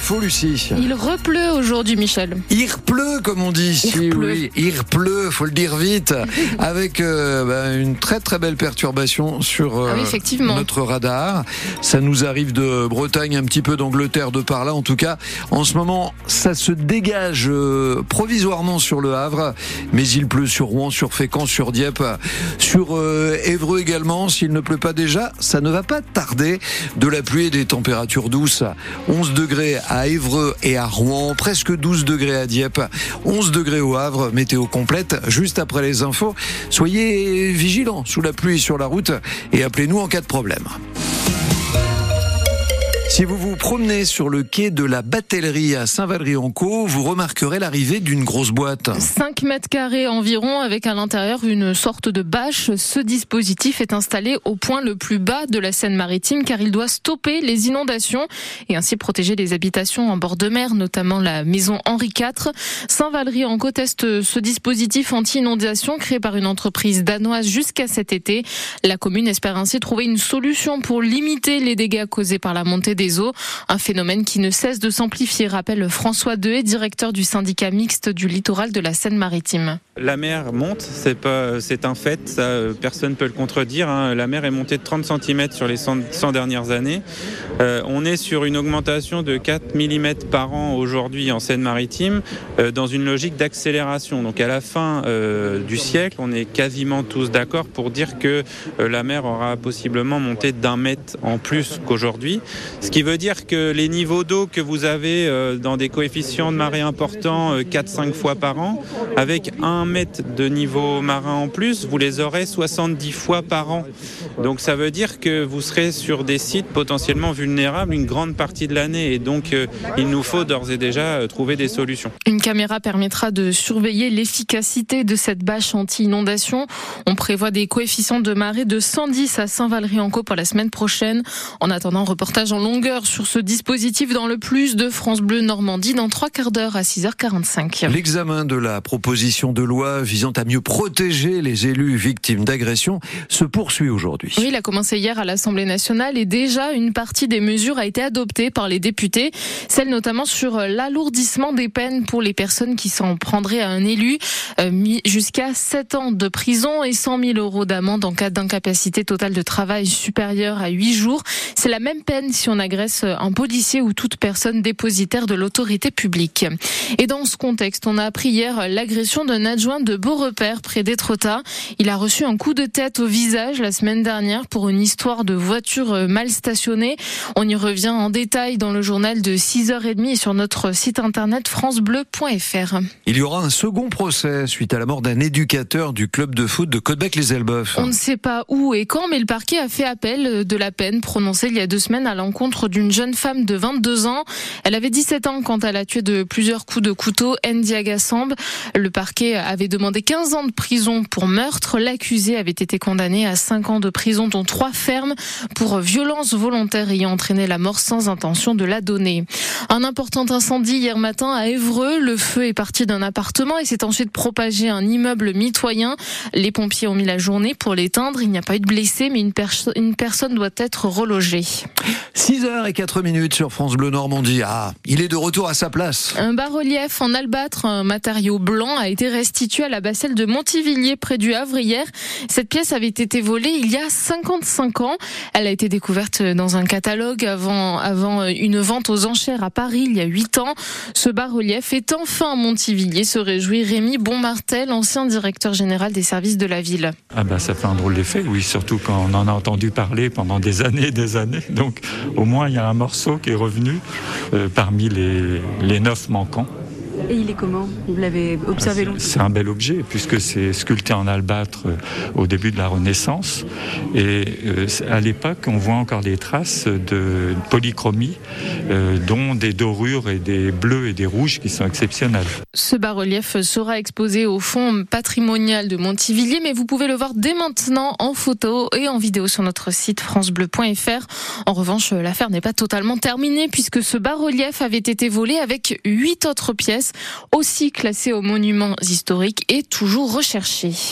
infos, Lucie. Il repleut aujourd'hui, Michel. Il pleut, comme on dit ici. Il. Oui, il pleut, faut le dire vite, avec euh, bah, une très très belle perturbation sur euh, Ah oui, effectivement. notre radar. Ça nous arrive de Bretagne, un petit peu d'Angleterre, de par là. En tout cas, en ce moment, ça se dégage euh, provisoirement sur le Havre, mais il pleut sur Rouen, sur Fécamp, sur Dieppe, sur Évreux également. S'il ne pleut pas déjà, ça ne va pas tarder. De la pluie et des températures douces. 11 degrés à Évreux et à Rouen, presque 12 degrés à Dieppe, 11 degrés au Havre. Météo complète juste après les infos. Soyez vigilants sous la pluie sur la route et appelez-nous en cas de problème. Si vous vous promenez sur le quai de la Batellerie à Saint-Valery-en-Caux, vous remarquerez l'arrivée d'une grosse boîte. 5 mètres carrés environ avec à l'intérieur une sorte de bâche. Ce dispositif est installé au point le plus bas de la Seine-Maritime car il doit stopper les inondations et ainsi protéger les habitations en bord de mer, notamment la maison Henri IV. Saint-Valery-en-Caux teste ce dispositif anti-inondation créé par une entreprise danoise jusqu'à cet été. La commune espère ainsi trouver une solution pour limiter les dégâts causés par la montée des un phénomène qui ne cesse de s'amplifier, rappelle François Dehé, directeur du syndicat mixte du littoral de la Seine-Maritime. La mer monte, c'est un fait, personne peut le contredire. hein. La mer est montée de 30 cm sur les 100, 100 dernières années. Euh, on est sur une augmentation de 4 mm par an aujourd'hui en Seine-Maritime, euh, dans une logique d'accélération. Donc à la fin euh, du siècle, on est quasiment tous d'accord pour dire que la mer aura possiblement monté d'un mètre en plus qu'aujourd'hui. Ce qui veut dire que les niveaux d'eau que vous avez dans des coefficients de marée importants euh, 4-5 fois par an, avec un mètre de niveau marin en plus, vous les aurez 70 fois par an. Donc ça veut dire que vous serez sur des sites potentiellement vulnérables une grande partie de l'année. Et donc euh, il nous faut d'ores et déjà euh, trouver des solutions. Une caméra permettra de surveiller l'efficacité de cette bâche anti-inondation. On prévoit des coefficients de marée de 110 à Saint-Valery-en-Caux pour la semaine prochaine. En attendant, reportage en longueur sur ce dispositif dans le plus de France Bleu Normandie dans trois quarts d'heure à 6h45. L'examen de la proposition de loi visant à mieux protéger les élus victimes d'agressions se poursuit aujourd'hui. Oui, il a commencé hier à l'Assemblée nationale et déjà une partie des mesures a été adoptée par les députés, celle notamment sur l'alourdissement des peines pour les personnes qui s'en prendraient à un élu, euh, jusqu'à 7 ans de prison et 100 000 euros d'amende en cas d'incapacité totale de travail supérieure à 8 jours. C'est la même peine si on agresse un policier ou toute personne dépositaire de l'autorité publique. Et dans ce contexte, on a appris hier l'agression d'un adjoint de Beaurepaire près d'Étretat. Il a reçu un coup de tête au visage la semaine dernière pour une histoire de voiture mal stationnée. On y revient en détail dans le journal de 6h30 et sur notre site internet francebleu.fr. Il y aura un second procès suite à la mort d'un éducateur du club de foot de Côtebec-les-Elbeuf. On ne sait pas où et quand, mais le parquet a fait appel de la peine prononcée il y a deux semaines à l'encontre d'une jeune femme de 22 ans. Elle avait 17 ans quand elle a tué de plusieurs coups de couteau Ndiaga Samb. Le parquet avait demandé 15 ans de prison pour meurtre. L'accusé avait été condamné à 5 ans de prison, dont 3 fermes pour violence volontaire ayant entraîné la mort sans intention de la donner. Un important incendie hier matin à Évreux. Le feu est parti d'un appartement et s'est ensuite propagé à un immeuble mitoyen. Les pompiers ont mis la journée pour l'éteindre. Il n'y a pas eu de blessés, mais une, perso- une personne doit être relogée. 6 heures et 4 minutes sur France Bleu Normandie. Ah, il est de retour à sa place. Un bas-relief en albâtre, un matériau blanc, a été restitué à la basselle de Montivilliers près du Havre hier. Cette pièce avait été volée il y a 55 ans. Elle a été découverte dans un catalogue avant, avant une vente aux enchères à Paris il y a 8 ans. Ce bas-relief est enfin à Montivilliers, se réjouit Rémi Bonmartel, ancien directeur général des services de la ville. Ah ben ça fait un drôle d'effet, oui, surtout quand on en a entendu parler pendant des années et des années. Donc au moins il y a un morceau qui est revenu euh, parmi les, les neuf manquants. Et il est comment Vous l'avez observé C'est- longtemps C'est un bel objet puisque c'est sculpté en albâtre euh, au début de la Renaissance. Et euh, à l'époque, on voit encore des traces de polychromie, euh, dont des dorures et des bleus et des rouges qui sont exceptionnels. Ce bas-relief sera exposé au fond patrimonial de Montivilliers, mais vous pouvez le voir dès maintenant en photo et en vidéo sur notre site francebleu.fr. En revanche, l'affaire n'est pas totalement terminée puisque ce bas-relief avait été volé avec huit autres pièces, aussi classées aux monuments historiques et toujours recherchées.